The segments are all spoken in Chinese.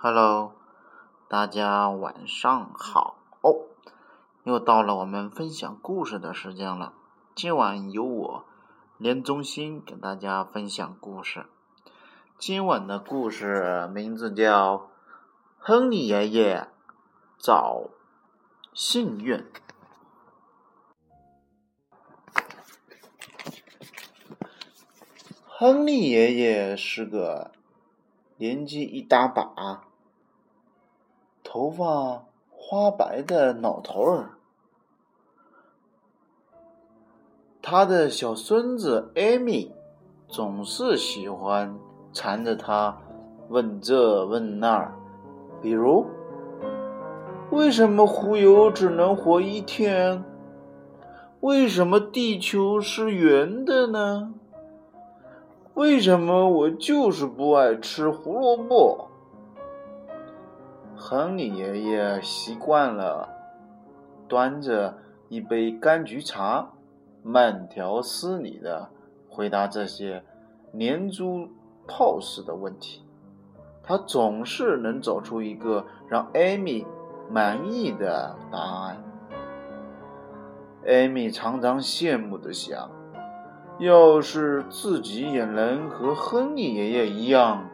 Hello，大家晚上好！又到了我们分享故事的时间了。今晚由我连中心给大家分享故事。今晚的故事名字叫《亨利爷爷找幸运》。亨利爷爷是个年纪一大把、头发花白的老头儿。他的小孙子艾米总是喜欢缠着他问这问那，比如：为什么蚩尤只能活一天？为什么地球是圆的呢？为什么我就是不爱吃胡萝卜？亨利爷爷习惯了端着一杯柑橘茶，慢条斯理的回答这些连珠炮似的问题。他总是能找出一个让艾米满意的答案。艾米常常羡慕的想。要是自己也能和亨利爷爷一样，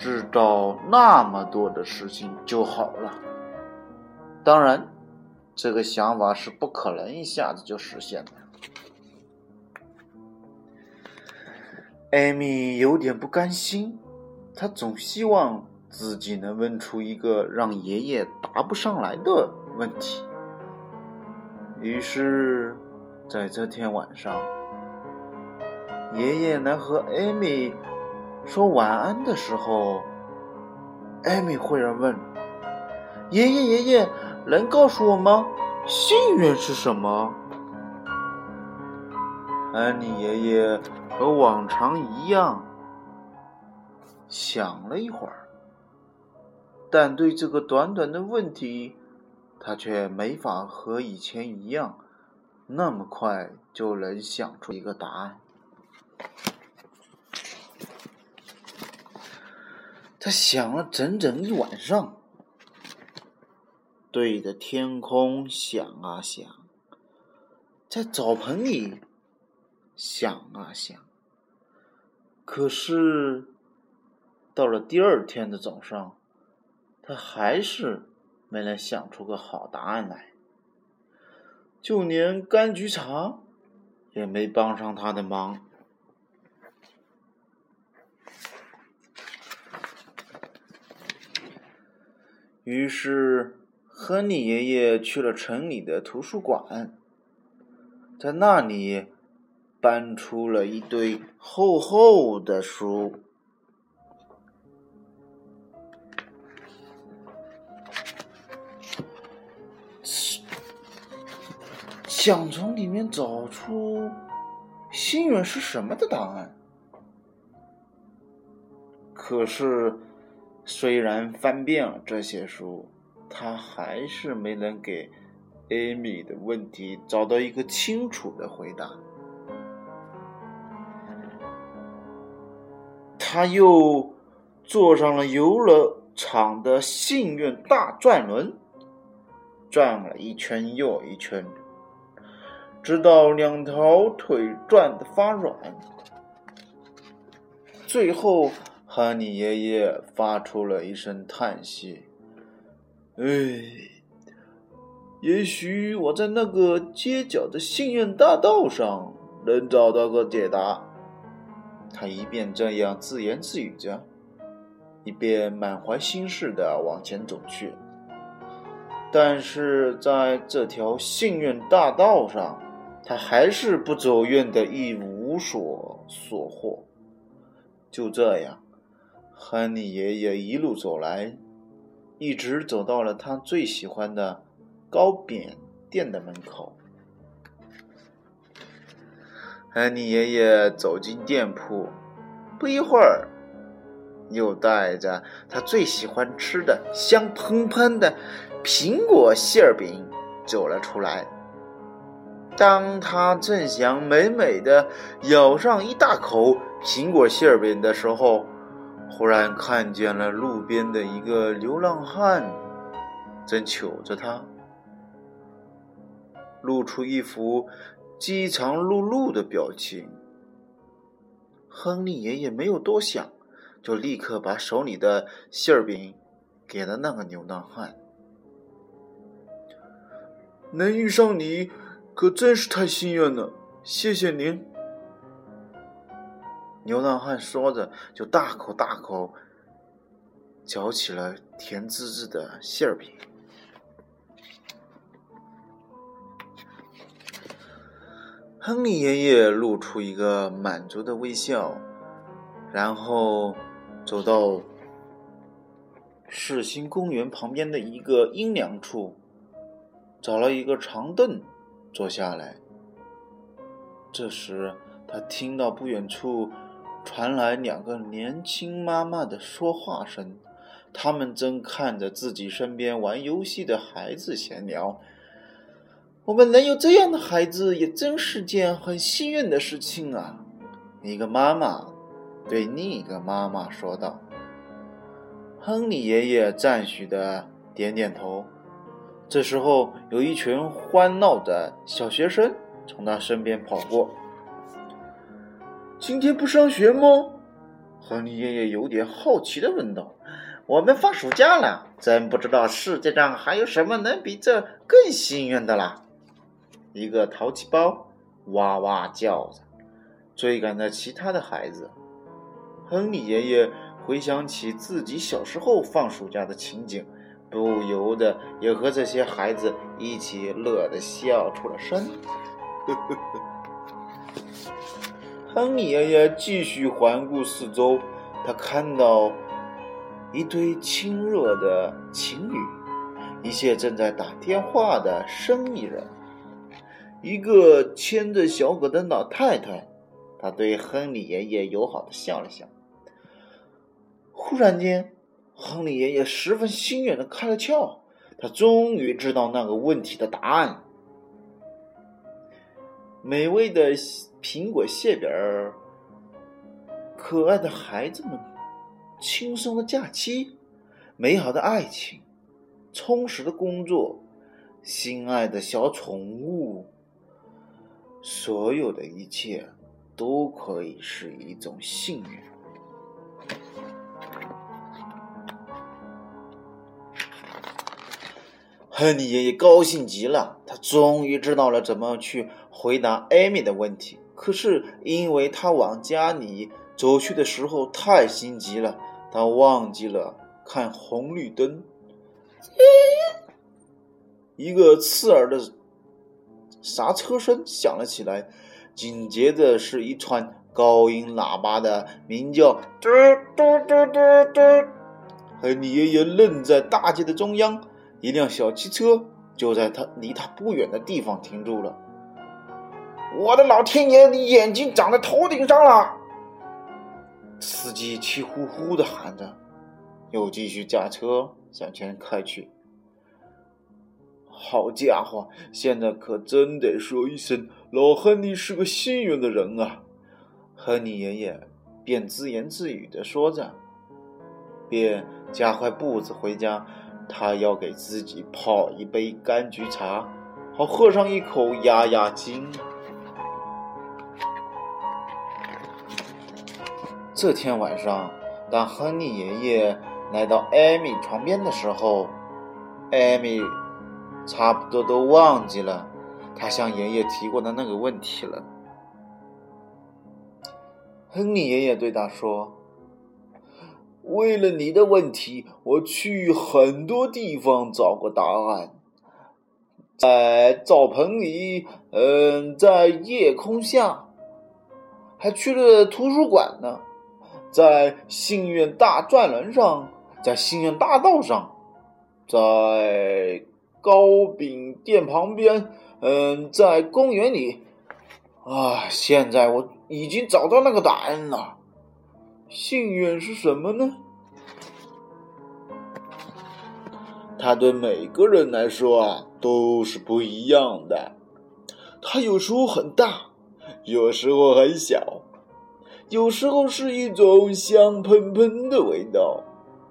知道那么多的事情就好了。当然，这个想法是不可能一下子就实现的。艾米有点不甘心，她总希望自己能问出一个让爷爷答不上来的问题。于是，在这天晚上。爷爷来和艾米说晚安的时候，艾米忽然问：“爷爷，爷爷，能告诉我吗？幸运是什么？”安妮爷爷和往常一样想了一会儿，但对这个短短的问题，他却没法和以前一样那么快就能想出一个答案。他想了整整一晚上，对着天空想啊想，在澡盆里想啊想。可是到了第二天的早上，他还是没能想出个好答案来，就连柑橘茶也没帮上他的忙。于是，亨利爷爷去了城里的图书馆，在那里搬出了一堆厚厚的书，想从里面找出心愿是什么的答案。可是。虽然翻遍了这些书，他还是没能给艾米的问题找到一个清楚的回答。他又坐上了游乐场的幸运大转轮，转了一圈又一圈，直到两条腿转得发软，最后。哈尼爷爷发出了一声叹息：“哎，也许我在那个街角的幸运大道上能找到个解答。”他一边这样自言自语着，一边满怀心事的往前走去。但是在这条幸运大道上，他还是不走运的一无所所获。就这样。亨利爷爷一路走来，一直走到了他最喜欢的糕饼店的门口。亨利爷爷走进店铺，不一会儿，又带着他最喜欢吃的香喷喷的苹果馅饼走了出来。当他正想美美的咬上一大口苹果馅饼的时候，忽然看见了路边的一个流浪汉，正瞅着他，露出一副饥肠辘辘的表情。亨利爷爷没有多想，就立刻把手里的馅儿饼给了那个流浪汉。能遇上你，可真是太幸运了，谢谢您。流浪汉说着，就大口大口嚼起了甜滋滋的馅儿饼。亨利爷爷露出一个满足的微笑，然后走到世新公园旁边的一个阴凉处，找了一个长凳坐下来。这时，他听到不远处传来两个年轻妈妈的说话声，他们正看着自己身边玩游戏的孩子闲聊。我们能有这样的孩子，也真是件很幸运的事情啊！一个妈妈对另一个妈妈说道。亨利爷爷赞许的点点头。这时候，有一群欢闹的小学生从他身边跑过。今天不上学吗？亨利爷爷有点好奇的问道。我们放暑假了，真不知道世界上还有什么能比这更幸运的啦！一个淘气包哇哇叫着，追赶着其他的孩子。亨利爷爷回想起自己小时候放暑假的情景，不由得也和这些孩子一起乐得笑出了声。呵呵呵亨利爷爷继续环顾四周，他看到一堆亲热的情侣，一些正在打电话的生意人。一个牵着小狗的老太太，他对亨利爷爷友好的笑了笑。忽然间，亨利爷爷十分幸运的开了窍，他终于知道那个问题的答案。美味的苹果馅饼儿，可爱的孩子们，轻松的假期，美好的爱情，充实的工作，心爱的小宠物。所有的一切都可以是一种幸运。亨利爷爷高兴极了，他终于知道了怎么去回答艾米的问题。可是，因为他往家里走去的时候太心急了，他忘记了看红绿灯。一个刺耳的。刹车声响了起来，紧接着是一串高音喇叭的鸣叫。嘟嘟嘟嘟嘟！亨利爷爷愣在大街的中央，一辆小汽车就在他离他不远的地方停住了。我的老天爷，你眼睛长在头顶上了！司机气呼呼的喊着，又继续驾车向前开去。好家伙，现在可真得说一声，老亨利是个幸运的人啊！亨利爷爷便自言自语的说着，便加快步子回家。他要给自己泡一杯柑橘茶，好喝上一口压压惊。这天晚上，当亨利爷爷来到艾米床边的时候，艾米。差不多都忘记了他向爷爷提过的那个问题了。亨利爷爷对他说：“为了你的问题，我去很多地方找过答案，在澡盆里，嗯，在夜空下，还去了图书馆呢，在幸运大转轮上，在幸运大道上，在……”糕饼店旁边，嗯，在公园里，啊，现在我已经找到那个答案了。幸运是什么呢？它对每个人来说啊，都是不一样的。它有时候很大，有时候很小，有时候是一种香喷喷的味道，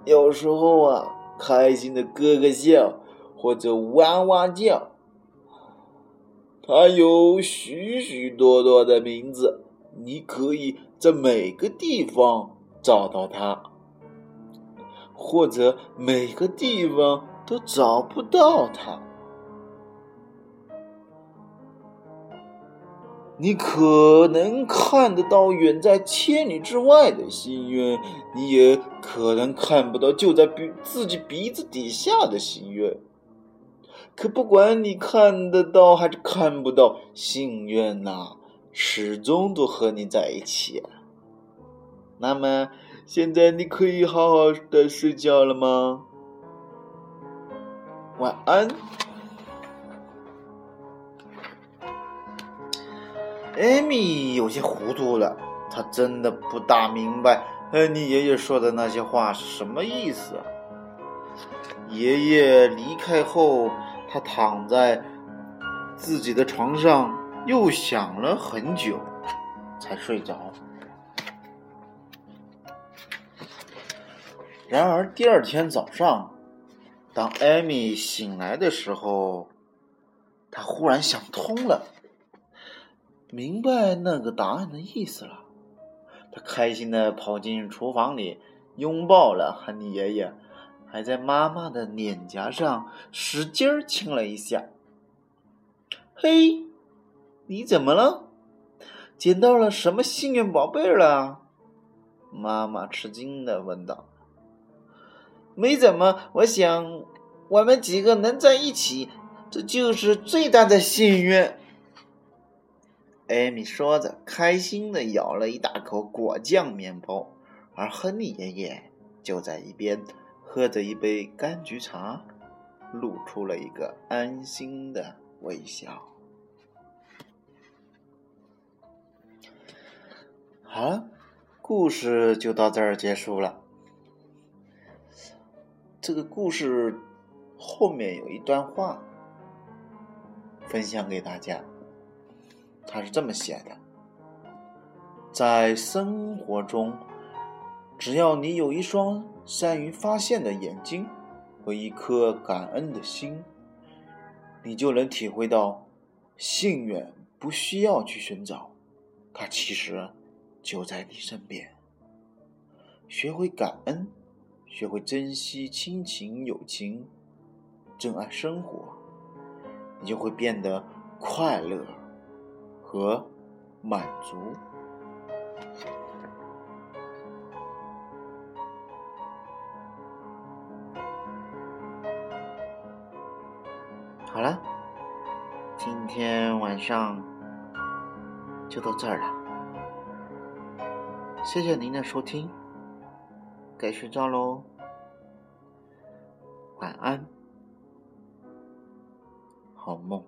有时候啊，开心的咯咯笑或者哇哇叫。它有许许多多的名字，你可以在每个地方找到它，或者每个地方都找不到它。你可能看得到远在千里之外的心愿，你也可能看不到就在鼻自己鼻子底下的心愿。可不管你看得到还是看不到，心愿呐，始终都和你在一起。那么，现在你可以好好的睡觉了吗？晚安。艾米有些糊涂了，她真的不大明白恩妮爷爷说的那些话是什么意思。爷爷离开后，他躺在自己的床上，又想了很久，才睡着。然而第二天早上，当艾米醒来的时候，他忽然想通了。明白那个答案的意思了，他开心的跑进厨房里，拥抱了亨利爷爷，还在妈妈的脸颊上使劲亲了一下。嘿，你怎么了？捡到了什么幸运宝贝了？妈妈吃惊的问道。没怎么，我想我们几个能在一起，这就是最大的幸运。艾米说着，开心的咬了一大口果酱面包，而亨利爷爷就在一边喝着一杯柑橘茶，露出了一个安心的微笑。好了，故事就到这儿结束了。这个故事后面有一段话，分享给大家。他是这么写的：在生活中，只要你有一双善于发现的眼睛和一颗感恩的心，你就能体会到，幸运不需要去寻找，它其实就在你身边。学会感恩，学会珍惜亲情友情，珍爱生活，你就会变得快乐。和满足。好了，今天晚上就到这儿了。谢谢您的收听，该睡觉喽，晚安，好梦。